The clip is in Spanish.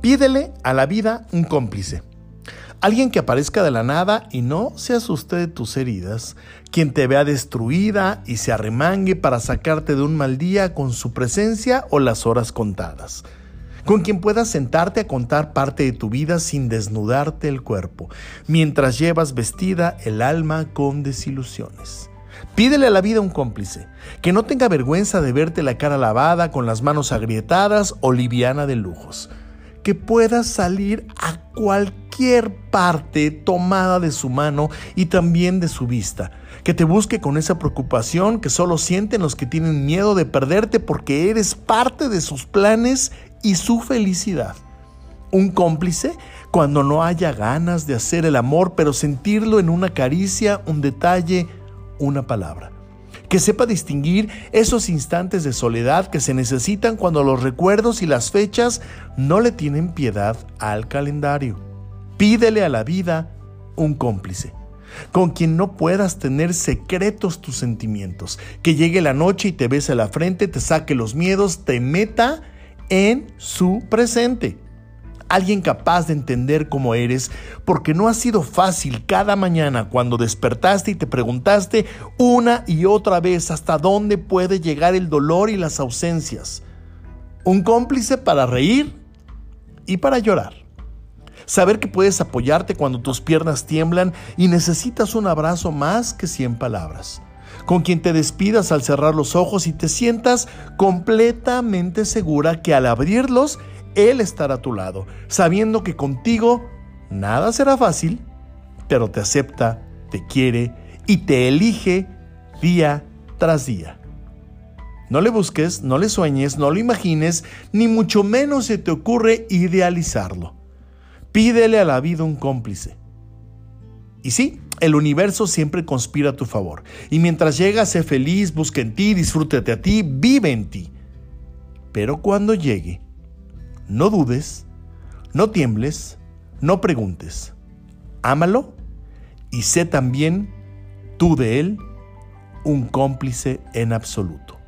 Pídele a la vida un cómplice. Alguien que aparezca de la nada y no se asuste de tus heridas, quien te vea destruida y se arremangue para sacarte de un mal día con su presencia o las horas contadas. Con quien puedas sentarte a contar parte de tu vida sin desnudarte el cuerpo, mientras llevas vestida el alma con desilusiones. Pídele a la vida un cómplice, que no tenga vergüenza de verte la cara lavada con las manos agrietadas o liviana de lujos que puedas salir a cualquier parte tomada de su mano y también de su vista. Que te busque con esa preocupación que solo sienten los que tienen miedo de perderte porque eres parte de sus planes y su felicidad. Un cómplice cuando no haya ganas de hacer el amor, pero sentirlo en una caricia, un detalle, una palabra. Que sepa distinguir esos instantes de soledad que se necesitan cuando los recuerdos y las fechas no le tienen piedad al calendario. Pídele a la vida un cómplice, con quien no puedas tener secretos tus sentimientos, que llegue la noche y te bese la frente, te saque los miedos, te meta en su presente alguien capaz de entender cómo eres, porque no ha sido fácil cada mañana cuando despertaste y te preguntaste una y otra vez hasta dónde puede llegar el dolor y las ausencias. Un cómplice para reír y para llorar. Saber que puedes apoyarte cuando tus piernas tiemblan y necesitas un abrazo más que cien palabras. Con quien te despidas al cerrar los ojos y te sientas completamente segura que al abrirlos él estará a tu lado, sabiendo que contigo nada será fácil, pero te acepta, te quiere y te elige día tras día. No le busques, no le sueñes, no lo imagines, ni mucho menos se te ocurre idealizarlo. Pídele a la vida un cómplice. Y sí, el universo siempre conspira a tu favor. Y mientras llega, sé feliz, busca en ti, disfrútate a ti, vive en ti. Pero cuando llegue, no dudes, no tiembles, no preguntes. Ámalo y sé también tú de él un cómplice en absoluto.